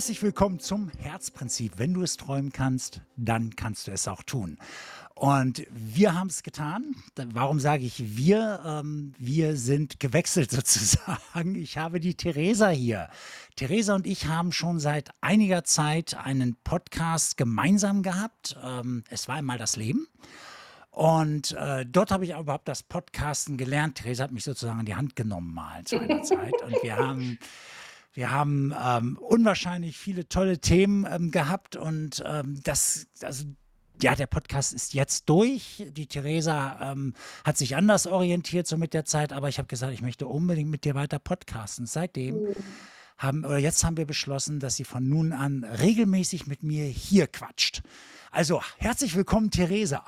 Herzlich willkommen zum Herzprinzip. Wenn du es träumen kannst, dann kannst du es auch tun. Und wir haben es getan. Warum sage ich wir? Ähm, wir sind gewechselt sozusagen. Ich habe die Theresa hier. Theresa und ich haben schon seit einiger Zeit einen Podcast gemeinsam gehabt. Ähm, es war einmal das Leben. Und äh, dort habe ich auch überhaupt das Podcasten gelernt. Theresa hat mich sozusagen in die Hand genommen mal zu einer Zeit. Und wir haben wir haben ähm, unwahrscheinlich viele tolle Themen ähm, gehabt und ähm, das, also ja, der Podcast ist jetzt durch. Die Theresa ähm, hat sich anders orientiert so mit der Zeit, aber ich habe gesagt, ich möchte unbedingt mit dir weiter podcasten. Seitdem mhm. haben, oder jetzt haben wir beschlossen, dass sie von nun an regelmäßig mit mir hier quatscht. Also herzlich willkommen, Theresa.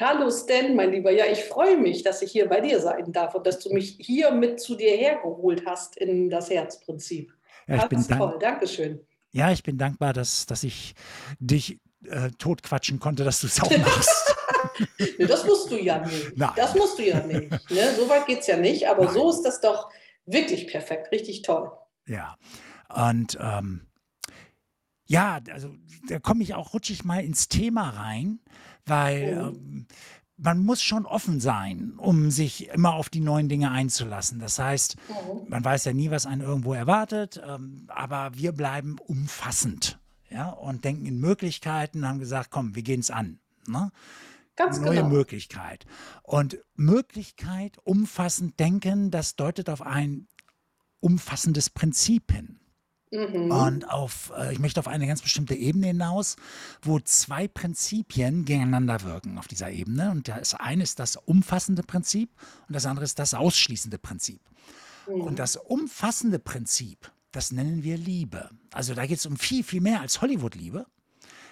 Hallo Stan, mein Lieber. Ja, ich freue mich, dass ich hier bei dir sein darf und dass du mich hier mit zu dir hergeholt hast in das Herzprinzip. Ja, ich bin toll, Dankeschön. Ja, ich bin dankbar, dass, dass ich dich äh, totquatschen konnte, dass du es auch machst. das musst du ja nicht. Nein. Das musst du ja nicht. Ne? So weit geht es ja nicht, aber Nein. so ist das doch wirklich perfekt, richtig toll. Ja, und ähm, ja, also da komme ich auch, rutsche ich mal ins Thema rein weil mhm. ähm, man muss schon offen sein, um sich immer auf die neuen Dinge einzulassen. Das heißt, mhm. man weiß ja nie, was einen irgendwo erwartet, ähm, aber wir bleiben umfassend ja, und denken in Möglichkeiten, haben gesagt, komm, wir gehen es an. Ne? Ganz Neue genau. Möglichkeit. Und Möglichkeit, umfassend denken, das deutet auf ein umfassendes Prinzip hin. Mhm. Und auf, äh, ich möchte auf eine ganz bestimmte Ebene hinaus, wo zwei Prinzipien gegeneinander wirken auf dieser Ebene. Und das eine ist das umfassende Prinzip und das andere ist das ausschließende Prinzip. Mhm. Und das umfassende Prinzip, das nennen wir Liebe. Also da geht es um viel, viel mehr als Hollywood-Liebe.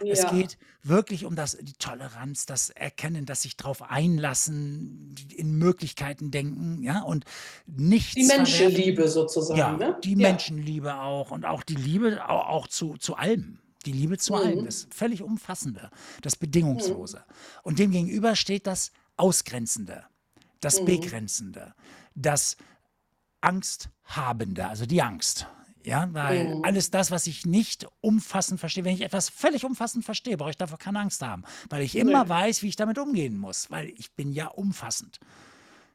Ja. Es geht wirklich um das, die Toleranz, das Erkennen, das sich darauf einlassen, in Möglichkeiten denken, ja, und nichts. Die Menschenliebe sozusagen, ja, ne? Die ja. Menschenliebe auch und auch die Liebe auch, auch zu, zu allem. Die Liebe zu mhm. allem, das völlig Umfassende, das Bedingungslose. Mhm. Und demgegenüber steht das Ausgrenzende, das mhm. Begrenzende, das Angsthabende, also die Angst. Ja, weil mhm. alles das, was ich nicht umfassend verstehe, wenn ich etwas völlig umfassend verstehe, brauche ich davor keine Angst haben, weil ich immer weiß, wie ich damit umgehen muss, weil ich bin ja umfassend.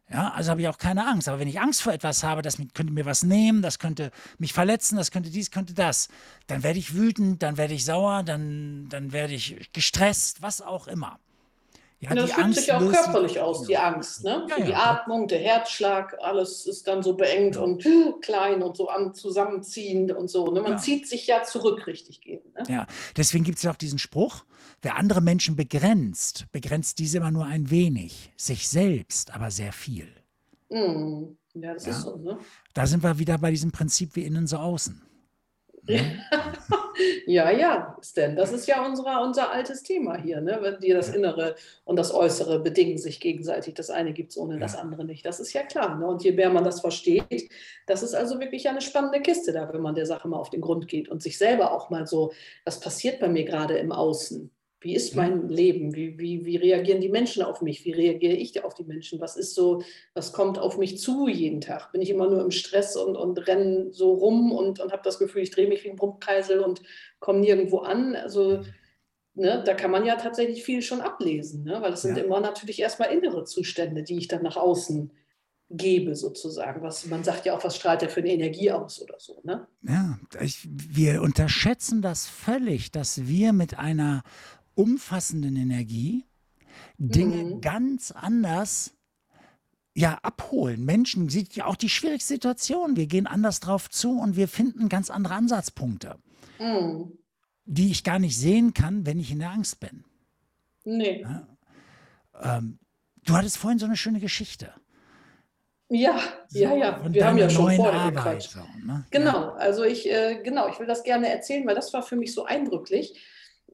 Ja, also habe ich auch keine Angst. Aber wenn ich Angst vor etwas habe, das könnte mir was nehmen, das könnte mich verletzen, das könnte dies, könnte das, dann werde ich wütend, dann werde ich sauer, dann, dann werde ich gestresst, was auch immer. Ja, das fühlt Angst sich auch körperlich aus, die Angst. Ne? Ja, die Atmung, der Herzschlag, alles ist dann so beengt und klein und so an, zusammenziehend und so. Ne? Man ja. zieht sich ja zurück, richtig gehen. Ne? Ja, deswegen gibt es ja auch diesen Spruch, wer andere Menschen begrenzt, begrenzt diese immer nur ein wenig, sich selbst aber sehr viel. Mm. Ja, das ist so. Ne? Da sind wir wieder bei diesem Prinzip wie innen so außen. Ja, ja, Stan, das ist ja unser, unser altes Thema hier, ne? wenn dir das Innere und das Äußere bedingen sich gegenseitig. Das eine gibt es ohne ja. das andere nicht. Das ist ja klar. Ne? Und je mehr man das versteht, das ist also wirklich eine spannende Kiste da, wenn man der Sache mal auf den Grund geht und sich selber auch mal so, was passiert bei mir gerade im Außen? Wie ist mein Leben? Wie, wie, wie reagieren die Menschen auf mich? Wie reagiere ich auf die Menschen? Was ist so, was kommt auf mich zu jeden Tag? Bin ich immer nur im Stress und, und renne so rum und, und habe das Gefühl, ich drehe mich wie ein Brummkreisel und komme nirgendwo an? Also ne, da kann man ja tatsächlich viel schon ablesen, ne? weil es sind ja. immer natürlich erstmal innere Zustände, die ich dann nach außen gebe, sozusagen. Was, man sagt ja auch, was strahlt der für eine Energie aus oder so. Ne? Ja, ich, wir unterschätzen das völlig, dass wir mit einer umfassenden Energie Dinge mhm. ganz anders ja, abholen. Menschen sieht ja auch die schwierigste Situation. Wir gehen anders drauf zu und wir finden ganz andere Ansatzpunkte, mhm. die ich gar nicht sehen kann, wenn ich in der Angst bin. Nee. Ja? Ähm, du hattest vorhin so eine schöne Geschichte. Ja, so, ja, ja. Wir haben ja schon vorher gequatscht. So, ne? Genau, also ich, äh, genau, ich will das gerne erzählen, weil das war für mich so eindrücklich.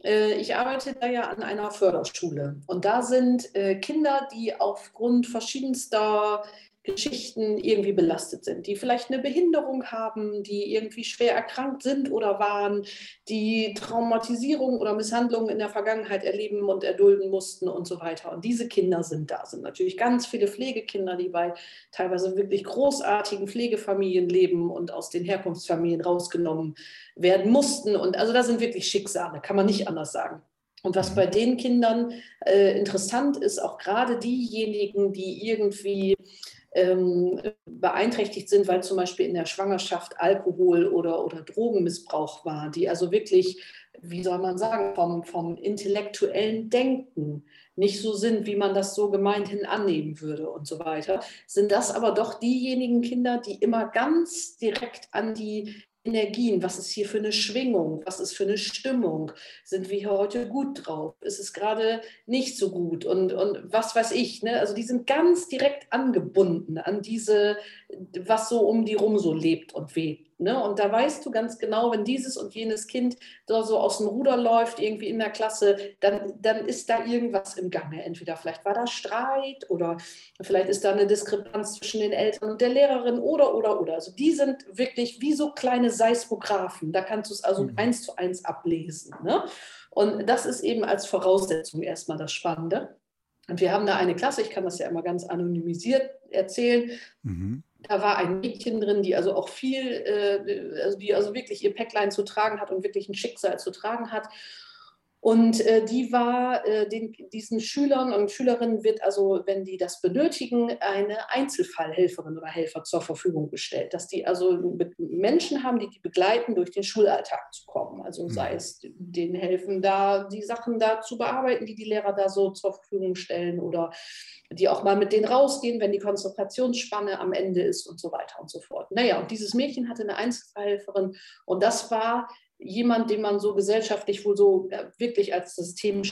Äh, ich arbeite da ja an einer Förderschule. Und da sind äh, Kinder, die aufgrund verschiedenster Geschichten irgendwie belastet sind, die vielleicht eine Behinderung haben, die irgendwie schwer erkrankt sind oder waren, die Traumatisierung oder Misshandlungen in der Vergangenheit erleben und erdulden mussten und so weiter. Und diese Kinder sind da. Sind natürlich ganz viele Pflegekinder, die bei teilweise wirklich großartigen Pflegefamilien leben und aus den Herkunftsfamilien rausgenommen werden mussten. Und also da sind wirklich Schicksale, kann man nicht anders sagen. Und was bei den Kindern äh, interessant ist, auch gerade diejenigen, die irgendwie ähm, beeinträchtigt sind, weil zum Beispiel in der Schwangerschaft Alkohol oder, oder Drogenmissbrauch war, die also wirklich, wie soll man sagen, vom, vom intellektuellen Denken nicht so sind, wie man das so gemeinhin annehmen würde und so weiter, sind das aber doch diejenigen Kinder, die immer ganz direkt an die Energien, was ist hier für eine Schwingung, was ist für eine Stimmung, sind wir hier heute gut drauf, ist es gerade nicht so gut und, und was weiß ich. Ne? Also die sind ganz direkt angebunden an diese, was so um die rum so lebt und weht. Ne? Und da weißt du ganz genau, wenn dieses und jenes Kind da so aus dem Ruder läuft, irgendwie in der Klasse, dann, dann ist da irgendwas im Gange. Entweder vielleicht war da Streit oder vielleicht ist da eine Diskrepanz zwischen den Eltern und der Lehrerin oder, oder, oder. Also die sind wirklich wie so kleine Seismographen. Da kannst du es also mhm. eins zu eins ablesen. Ne? Und das ist eben als Voraussetzung erstmal das Spannende. Und wir haben da eine Klasse, ich kann das ja immer ganz anonymisiert erzählen. Mhm da war ein Mädchen drin, die also auch viel, äh, also die also wirklich ihr Päcklein zu tragen hat und wirklich ein Schicksal zu tragen hat. Und äh, die war äh, den, diesen Schülern und Schülerinnen wird also, wenn die das benötigen, eine Einzelfallhelferin oder Helfer zur Verfügung gestellt, dass die also Menschen haben, die die begleiten, durch den Schulalltag zu kommen. Also sei mhm. es denen helfen, da die Sachen da zu bearbeiten, die die Lehrer da so zur Verfügung stellen oder die auch mal mit denen rausgehen, wenn die Konzentrationsspanne am Ende ist und so weiter und so fort. Naja, und dieses Mädchen hatte eine Einzelfallhelferin und das war jemand, den man so gesellschaftlich wohl so wirklich als System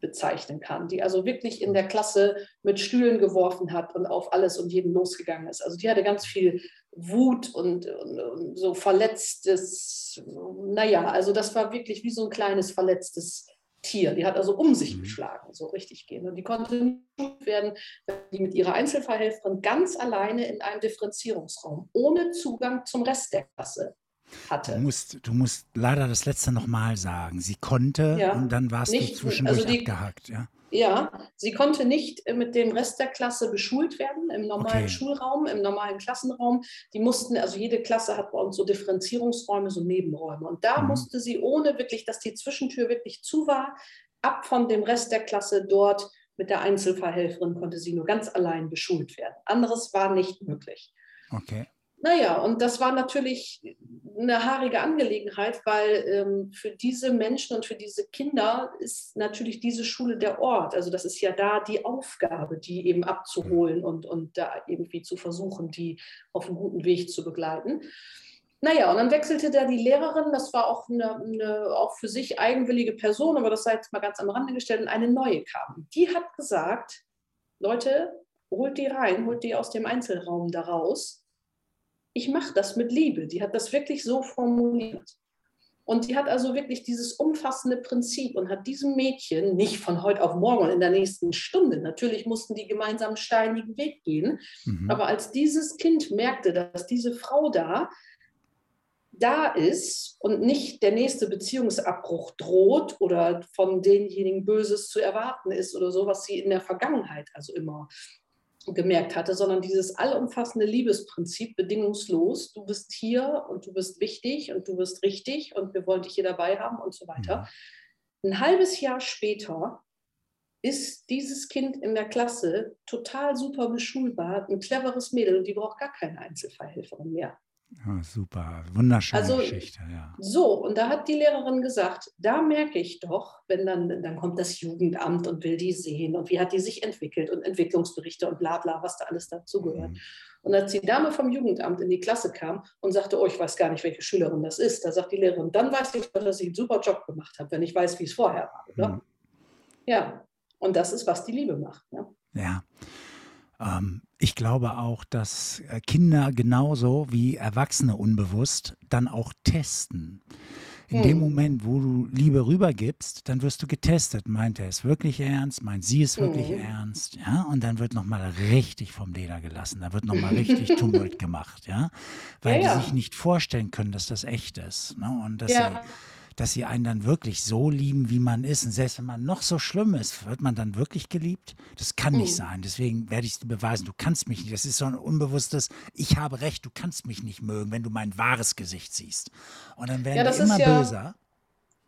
bezeichnen kann, die also wirklich in der Klasse mit Stühlen geworfen hat und auf alles und jeden losgegangen ist. Also die hatte ganz viel Wut und, und, und so verletztes, naja, also das war wirklich wie so ein kleines verletztes Tier. Die hat also um sich mhm. geschlagen, so richtig gehen. Und die konnte nicht werden, wenn die mit ihrer Einzelfallhelferin ganz alleine in einem Differenzierungsraum, ohne Zugang zum Rest der Klasse hatte. Du musst, du musst leider das letzte nochmal sagen. Sie konnte ja, und dann warst nicht, du zwischendurch also die, abgehakt, ja? Ja, sie konnte nicht mit dem Rest der Klasse beschult werden im normalen okay. Schulraum, im normalen Klassenraum. Die mussten, also jede Klasse hat bei uns so Differenzierungsräume, so Nebenräume. Und da mhm. musste sie, ohne wirklich, dass die Zwischentür wirklich zu war, ab von dem Rest der Klasse dort mit der Einzelfallhelferin konnte sie nur ganz allein beschult werden. Anderes war nicht möglich. Okay. Naja, und das war natürlich eine haarige Angelegenheit, weil ähm, für diese Menschen und für diese Kinder ist natürlich diese Schule der Ort. Also das ist ja da die Aufgabe, die eben abzuholen und, und da irgendwie zu versuchen, die auf einen guten Weg zu begleiten. Naja, und dann wechselte da die Lehrerin, das war auch eine, eine, auch für sich eigenwillige Person, aber das sei jetzt mal ganz am Rande gestellt, und eine neue kam. Die hat gesagt, Leute, holt die rein, holt die aus dem Einzelraum da raus ich mache das mit Liebe. Die hat das wirklich so formuliert. Und die hat also wirklich dieses umfassende Prinzip und hat diesem Mädchen nicht von heute auf morgen in der nächsten Stunde, natürlich mussten die gemeinsam einen steinigen Weg gehen, mhm. aber als dieses Kind merkte, dass diese Frau da da ist und nicht der nächste Beziehungsabbruch droht oder von denjenigen Böses zu erwarten ist oder so, was sie in der Vergangenheit also immer gemerkt hatte, sondern dieses allumfassende Liebesprinzip, bedingungslos, du bist hier und du bist wichtig und du bist richtig und wir wollen dich hier dabei haben und so weiter. Mhm. Ein halbes Jahr später ist dieses Kind in der Klasse total super beschulbar, ein cleveres Mädel und die braucht gar keine Einzelfallhelferin mehr. Ja, super, wunderschöne also, Geschichte, ja. So, und da hat die Lehrerin gesagt, da merke ich doch, wenn dann, dann kommt das Jugendamt und will die sehen und wie hat die sich entwickelt und Entwicklungsberichte und bla bla, was da alles dazugehört. Mhm. Und als die Dame vom Jugendamt in die Klasse kam und sagte, oh, ich weiß gar nicht, welche Schülerin das ist, da sagt die Lehrerin, dann weiß ich, dass ich einen super Job gemacht habe, wenn ich weiß, wie es vorher war. Oder? Mhm. Ja, und das ist, was die Liebe macht. Ne? Ja. Ähm, ich glaube auch, dass äh, Kinder genauso wie Erwachsene unbewusst dann auch testen. In dem Moment, wo du Liebe rübergibst, dann wirst du getestet. Meint er es wirklich ernst? Meint sie es wirklich Mhm. ernst? Ja, und dann wird nochmal richtig vom Leder gelassen. Da wird nochmal richtig Tumult gemacht, ja, Ja, weil die sich ja. nicht vorstellen können, dass das echt ist. Ne? Und dass sie, Ja. Dass sie einen dann wirklich so lieben, wie man ist. Und selbst wenn man noch so schlimm ist, wird man dann wirklich geliebt? Das kann nicht Mhm. sein. Deswegen werde ich es dir beweisen. Du kannst mich nicht. Das ist so ein unbewusstes, ich habe recht, du kannst mich nicht mögen, wenn du mein wahres Gesicht siehst. Und dann Ja, werden das wir immer ja, böser.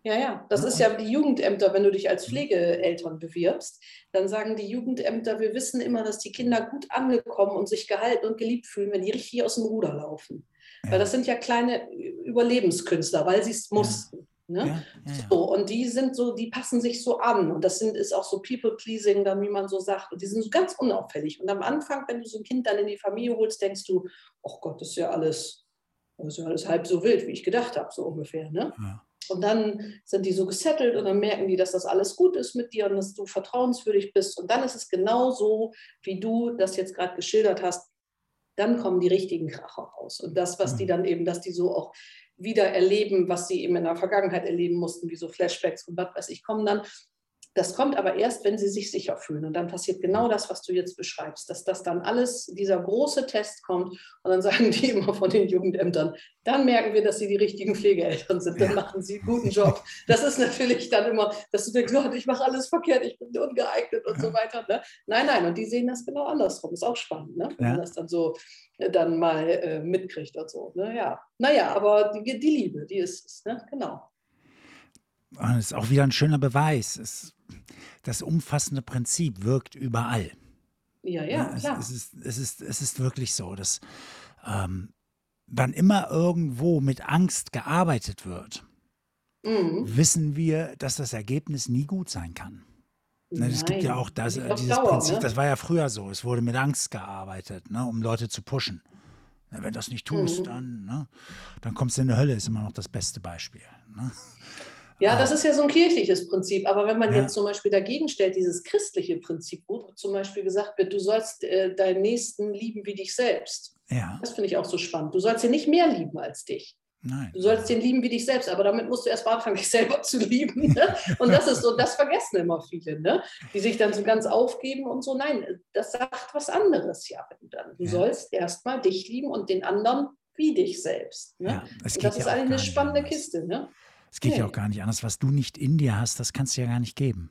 ja, ja, das ist ja die Jugendämter, wenn du dich als Mhm. Pflegeeltern bewirbst, dann sagen die Jugendämter, wir wissen immer, dass die Kinder gut angekommen und sich gehalten und geliebt fühlen, wenn die richtig aus dem Ruder laufen. Weil ja, das sind ja kleine Überlebenskünstler, weil sie es ja, mussten. Ne? ja, ja. So, und die sind so, die passen sich so an. Und das sind, ist auch so People-Pleasing, dann, wie man so sagt. Und die sind so ganz unauffällig. Und am Anfang, wenn du so ein Kind dann in die Familie holst, denkst du, oh Gott, das ist ja alles, das ist ja alles halb so wild, wie ich gedacht habe, so ungefähr. Ne? ja. Und dann sind die so gesettelt und dann merken die, dass das alles gut ist mit dir und dass du vertrauenswürdig bist. Und dann ist es genau so, wie du das jetzt gerade geschildert hast. Dann kommen die richtigen Kracher raus. Und das, was die Mhm. dann eben, dass die so auch wieder erleben, was sie eben in der Vergangenheit erleben mussten, wie so Flashbacks und was weiß ich, kommen dann. Das kommt aber erst, wenn sie sich sicher fühlen. Und dann passiert genau das, was du jetzt beschreibst, dass das dann alles, dieser große Test kommt. Und dann sagen die immer von den Jugendämtern, dann merken wir, dass sie die richtigen Pflegeeltern sind. Dann Ja. machen sie einen guten Job. Das ist natürlich dann immer, dass du denkst, Gott, ich mache alles verkehrt, ich bin ungeeignet und so weiter. Ne? Nein, nein, und die sehen das genau andersrum. Ist auch spannend, ne? wenn man Ja. das dann so äh, dann mal äh, mitkriegt und so. Ne? Ja. Naja, aber die, die Liebe, die ist es, ne? genau. Und es ist auch wieder ein schöner Beweis. Es, das umfassende Prinzip wirkt überall. Ja, Ne? ja, Es, klar. es, ist, es, ist, es ist wirklich so, dass ähm, wann immer irgendwo mit Angst gearbeitet wird, Mhm. wissen wir, dass das Ergebnis nie gut sein kann. Ne, es gibt ja auch das, äh, dieses Dauer, Prinzip, ne? das war ja früher so, es wurde mit Angst gearbeitet, ne, um Leute zu pushen. Wenn du das nicht tust, Mhm. dann, ne, dann kommst du in die Hölle, ist immer noch das beste Beispiel. Ne? Ja, das ist ja so ein kirchliches Prinzip. Aber wenn man ja, jetzt zum Beispiel dagegen stellt, dieses christliche Prinzip, wo zum Beispiel gesagt wird, du sollst äh, deinen Nächsten lieben wie dich selbst. ja, Das finde ich auch so spannend. Du sollst ihn nicht mehr lieben als dich. nein. Du sollst den lieben wie dich selbst, aber damit musst du erst mal anfangen, dich selber zu lieben. Ne? Und das ist so, das vergessen immer viele, ne? die sich dann so ganz aufgeben und so. Nein, das sagt was anderes ja. Dann. Du Ja, sollst erst mal dich lieben und den anderen wie dich selbst. Ne? ja, das ja ist eigentlich eine spannende anders. Kiste. Ne? Es geht ja auch Nee. gar nicht anders. Was du nicht in dir hast, das kannst du ja gar nicht geben.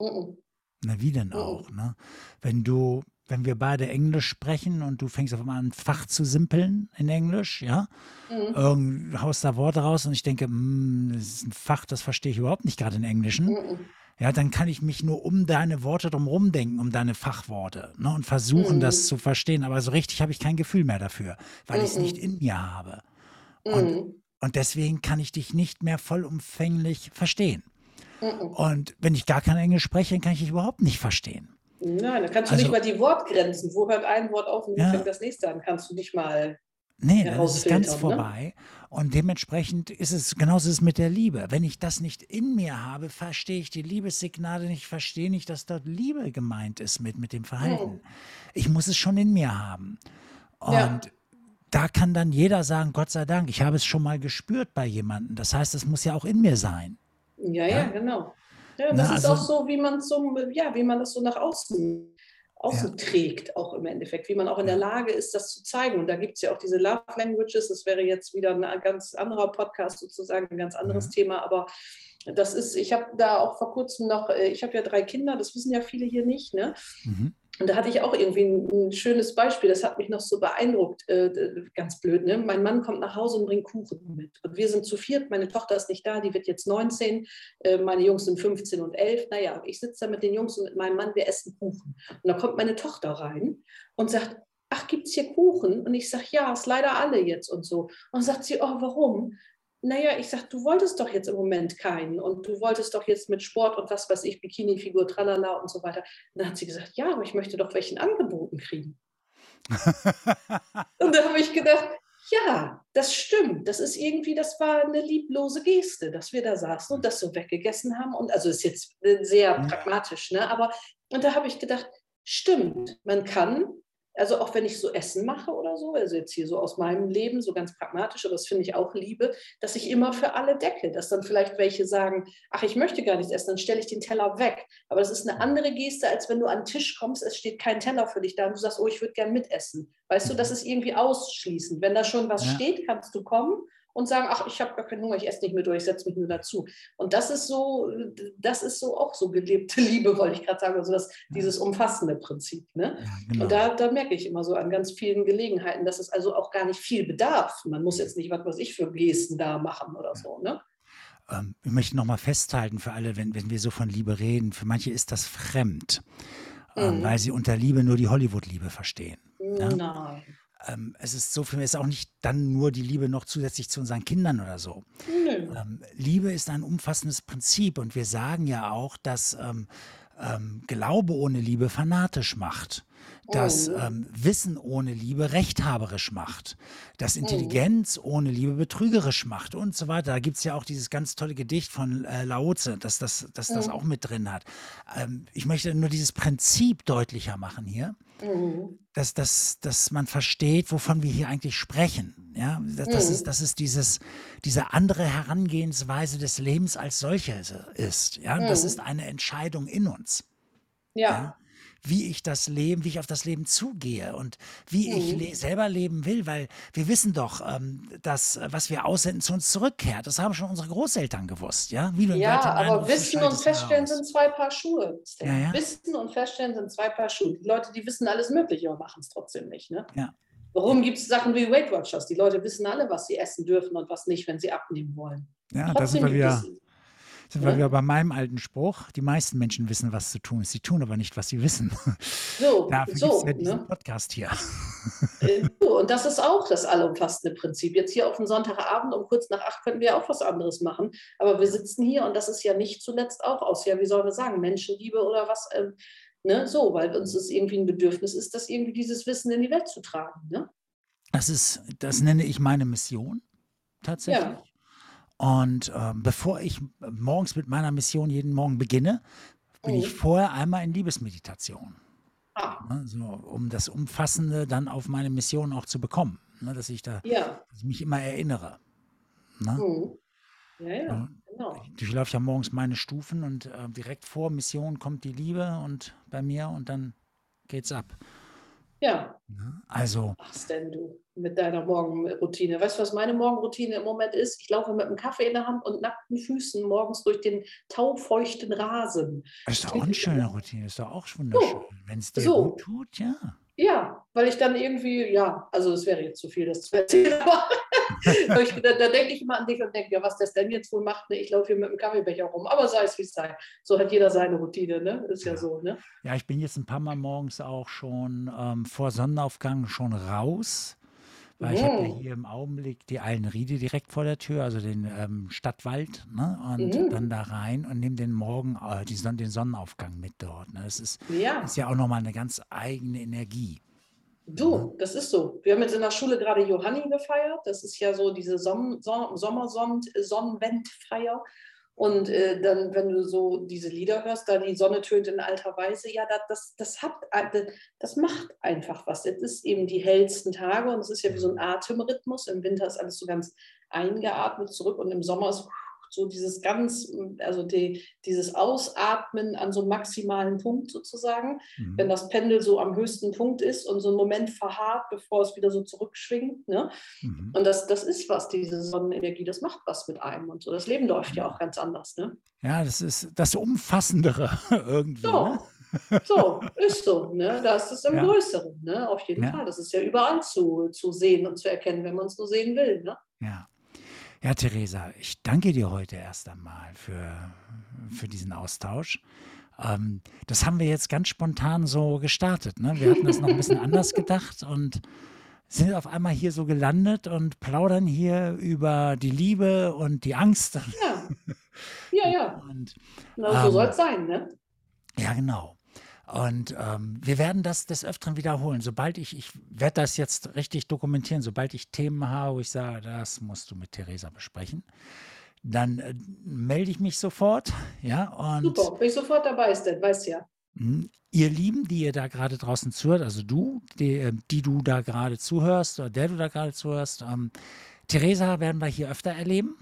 Mhm. Na, wie denn auch, ne? Wenn du, wenn wir beide Englisch sprechen und du fängst auf einmal an, Fach zu simpeln in Englisch, ja, Mhm. irgend, haust da Worte raus und ich denke, hm, das ist ein Fach, das verstehe ich überhaupt nicht gerade in Englischen, Mhm. ja, dann kann ich mich nur um deine Worte drumherum denken, um deine Fachworte, ne, und versuchen, das Mhm. zu verstehen. Aber so richtig habe ich kein Gefühl mehr dafür, weil ich es nicht in mir habe. Und, Mhm. Und deswegen kann ich dich nicht mehr vollumfänglich verstehen. Mhm. Und wenn ich gar kein Englisch spreche, dann kann ich dich überhaupt nicht verstehen. Nein, da kannst du nicht Also, mal die Wortgrenzen. Wo hört ein Wort auf und wo ja, fängt das nächste an? Kannst du nicht mal Nee, dann ist es ganz. Ne? vorbei. Und dementsprechend ist es genauso ist es mit der Liebe. Wenn ich das nicht in mir habe, verstehe ich die Liebessignale nicht, verstehe nicht, dass dort Liebe gemeint ist mit, mit dem Verhalten. Mhm. Ich muss es schon in mir haben. Ja. Da kann dann jeder sagen, Gott sei Dank, ich habe es schon mal gespürt bei jemandem. Das heißt, es muss ja auch in mir sein. Ja, ja, Ja? genau. Ja, und Na, das ist also, auch so, wie man so, ja, wie man das so nach außen, ja, außen trägt, auch im Endeffekt, wie man auch in der ja, Lage ist, das zu zeigen. Und da gibt es ja auch diese Love Languages, das wäre jetzt wieder ein ganz anderer Podcast sozusagen, ein ganz anderes ja. Thema, aber das ist, ich habe da auch vor kurzem noch, äh, ich habe ja drei Kinder, das wissen ja viele hier nicht, ne? Mhm. Und da hatte ich auch irgendwie ein, ein schönes Beispiel, das hat mich noch so beeindruckt, äh, ganz blöd. Ne? Mein Mann kommt nach Hause und bringt Kuchen mit. Und wir sind zu viert, meine Tochter ist nicht da, die wird jetzt 19, äh, meine Jungs sind 15 und 11. Naja, ich sitze da mit den Jungs und mit meinem Mann, wir essen Kuchen. Und da kommt meine Tochter rein und sagt, ach, gibt es hier Kuchen? Und ich sage, ja, ist leider alle jetzt und so. Und sagt sie, oh, warum? Naja, ich sage, du wolltest doch jetzt im Moment keinen und du wolltest doch jetzt mit Sport und was weiß ich, Bikini-Figur, tralala und so weiter. Und dann hat sie gesagt, ja, aber ich möchte doch welchen angeboten kriegen. Und da habe ich gedacht, ja, das stimmt. Das ist irgendwie, das war eine lieblose Geste, dass wir da saßen und das so weggegessen haben. Und also ist jetzt sehr Mhm. pragmatisch, ne? Aber und da habe ich gedacht, stimmt, man kann also auch wenn ich so Essen mache oder so, also jetzt hier so aus meinem Leben, so ganz pragmatisch, aber das finde ich auch Liebe, dass ich immer für alle decke, dass dann vielleicht welche sagen, ach, ich möchte gar nichts essen, dann stelle ich den Teller weg. Aber das ist eine andere Geste, als wenn du an den Tisch kommst, es steht kein Teller für dich da und du sagst, oh, ich würde gern mitessen. Weißt du, das ist irgendwie ausschließend. Wenn da schon was Ja. steht, kannst du kommen und sagen, ach, ich habe gar keinen Hunger, ich esse nicht mehr durch, ich setze mich nur dazu. Und das ist so, das ist so auch so gelebte Liebe, wollte ich gerade sagen, also das, dieses umfassende Prinzip. Ne? Ja, genau. Und da, da merke ich immer so an ganz vielen Gelegenheiten, dass es also auch gar nicht viel bedarf. Man muss jetzt nicht, was weiß ich, für Gesten da machen oder so. Ne? Ähm, ich möchte nochmal festhalten für alle, wenn, wenn wir so von Liebe reden, für manche ist das fremd, ähm, Mhm. weil sie unter Liebe nur die Hollywood-Liebe verstehen. Ja? Nein. Ähm, es ist so für mich ist auch nicht dann nur die Liebe noch zusätzlich zu unseren Kindern oder so. Nö. Ähm, Liebe ist ein umfassendes Prinzip und wir sagen ja auch, dass ähm, ähm, Glaube ohne Liebe fanatisch macht, dass Mhm. ähm, Wissen ohne Liebe rechthaberisch macht, dass Mhm. Intelligenz ohne Liebe betrügerisch macht und so weiter. Da gibt es ja auch dieses ganz tolle Gedicht von äh, Laoze, dass das, dass das auch mit drin hat. Ähm, ich möchte nur dieses Prinzip deutlicher machen hier Mhm. dass, dass, dass man versteht, wovon wir hier eigentlich sprechen. Ja, das, das Mhm. ist, das ist dieses, diese andere Herangehensweise des Lebens als solches ist. Ja, das Mhm. ist eine Entscheidung in uns. Ja. Ja, wie ich das Leben, wie ich auf das Leben zugehe und wie ich Mhm. le selber leben will, weil wir wissen doch, ähm, dass äh, was wir aussenden zu uns zurückkehrt. Das haben schon unsere Großeltern gewusst, ja. Ja, aber Wissen und es Feststellen sind zwei Paar Schuhe. Ja, ja. Wissen und Feststellen sind zwei Paar Schuhe. Die Leute, die wissen alles Mögliche und machen es trotzdem nicht. Ne? Ja. Warum gibt es Sachen wie Weight Watchers? Die Leute wissen alle, was sie essen dürfen und was nicht, wenn sie abnehmen wollen. Ja, da sind Trotzdem wir wieder. Sind wir Ne? wieder bei meinem alten Spruch. Die meisten Menschen wissen, was zu tun ist. Sie tun aber nicht, was sie wissen. so, Dafür so. ja diesen Ne? Podcast hier. Äh, so, Und das ist auch das allumfassende Prinzip. Jetzt hier auf den Sonntagabend um kurz nach acht könnten wir auch was anderes machen. Aber wir sitzen hier und das ist ja nicht zuletzt auch aus, ja, wie sollen wir sagen, Menschenliebe oder was. Ähm, ne? So, weil uns es irgendwie ein Bedürfnis ist, das irgendwie dieses Wissen in die Welt zu tragen. Ne? Das ist, das nenne ich meine Mission tatsächlich. Ja. Und ähm, bevor ich morgens mit meiner Mission jeden Morgen beginne, bin ich Mhm. vorher einmal in Liebesmeditation. Ah, Ne? So, um das Umfassende dann auf meine Mission auch zu bekommen. Ne? Dass ich da ja. dass ich mich immer erinnere. Ne? Ja, ja, Ja. genau. Ich durchlaufe ja morgens meine Stufen und äh, direkt vor Mission kommt die Liebe und bei mir und dann geht's ab. Ja, Ne? Also, was denn du mit deiner Morgenroutine? Weißt du, was meine Morgenroutine im Moment ist? Ich laufe mit einem Kaffee in der Hand und nackten Füßen morgens durch den taufeuchten Rasen. das ist doch auch eine schöne Routine, ist doch auch wunderschön. Wenn es dir so. gut tut, ja. Ja, weil ich dann irgendwie, ja, also es wäre jetzt zu viel, das zu erzählen, aber ich, da, da denke ich immer an dich und denke, ja, was das denn jetzt wohl macht, ne? ich laufe hier mit dem Kaffeebecher rum, aber sei es wie es sei. So hat jeder seine Routine, ne? Ist ja Ja. so, ne? Ja, ich bin jetzt ein paar Mal morgens auch schon ähm, vor Sonnenaufgang schon raus, weil ich habe ja Mhm. hier im Augenblick die Allenriede direkt vor der Tür, also den ähm, Stadtwald, ne? Und Mhm. dann da rein und nehme den Morgen, äh, die Son den Sonnenaufgang mit dort. Ne? Das ist, Ja, ist ja auch nochmal eine ganz eigene Energie. Du, das ist so. Wir haben jetzt in der Schule gerade Johanni gefeiert. Das ist ja so diese Som Som Sommersonnenwendfeier. Und äh, dann, wenn du so diese Lieder hörst, da die Sonne tönt in alter Weise, ja, das, das, das, hat, äh, das macht einfach was. Es ist eben die hellsten Tage und es ist ja wie so ein Atemrhythmus. Im Winter ist alles so ganz eingeatmet zurück und im Sommer ist so dieses ganz, also die, dieses Ausatmen an so einem maximalen Punkt sozusagen Mhm. wenn das Pendel so am höchsten Punkt ist und so einen Moment verharrt, bevor es wieder so zurückschwingt. Ne? Mhm. Und das, das ist was, diese Sonnenenergie, das macht was mit einem und so. Das Leben läuft ja auch ganz anders. Ne? Ja, das ist das Umfassendere irgendwie. So, Ne? so, ist so. Ne? Da ist es im Ja. Größeren, ne? auf jeden Ja. Fall. Das ist ja überall zu, zu sehen und zu erkennen, wenn man es nur sehen will. Ne? Ja. Ja, Theresa, ich danke dir heute erst einmal für, für diesen Austausch. Ähm, das haben wir jetzt ganz spontan so gestartet. Ne? Wir hatten das noch ein bisschen anders gedacht und sind auf einmal hier so gelandet und plaudern hier über die Liebe und die Angst. Ja, ja, ja. Und Na, so Ähm, soll es sein. Ne? ja, genau. Und ähm, wir werden das des Öfteren wiederholen. Sobald ich, ich werde das jetzt richtig dokumentieren, sobald ich Themen habe, wo ich sage, das musst du mit Theresa besprechen, dann äh, melde ich mich sofort. Ja, und Super, bin ich sofort dabei, ist denn, weißt ja. Mhm. Ihr Lieben, die ihr da gerade draußen zuhört, also du, die, äh, die du da gerade zuhörst oder der du da gerade zuhörst, ähm, Theresa werden wir hier öfter erleben.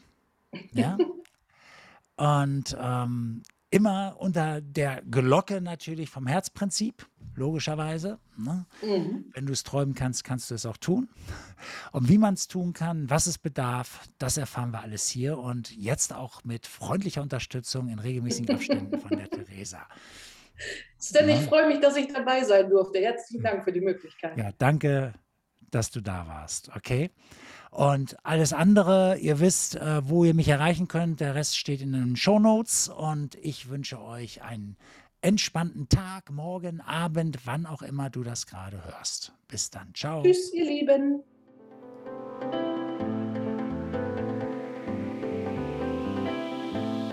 Ja. Und ähm, immer unter der Glocke natürlich vom Herzprinzip, logischerweise. Ne? Mhm. Wenn du es träumen kannst, kannst du es auch tun. Und wie man es tun kann, was es bedarf, das erfahren wir alles hier und jetzt auch mit freundlicher Unterstützung in regelmäßigen Abständen von der Theresa. Stan, ich freue mich, dass ich dabei sein durfte. Herzlichen Dank für die Möglichkeit. Ja, danke, dass du da warst. Okay. Und alles andere, ihr wisst, äh, wo ihr mich erreichen könnt. Der Rest steht in den Show Notes. Und ich wünsche euch einen entspannten Tag, morgen, Abend, wann auch immer du das gerade hörst. Bis dann. Ciao. Tschüss, ihr Lieben.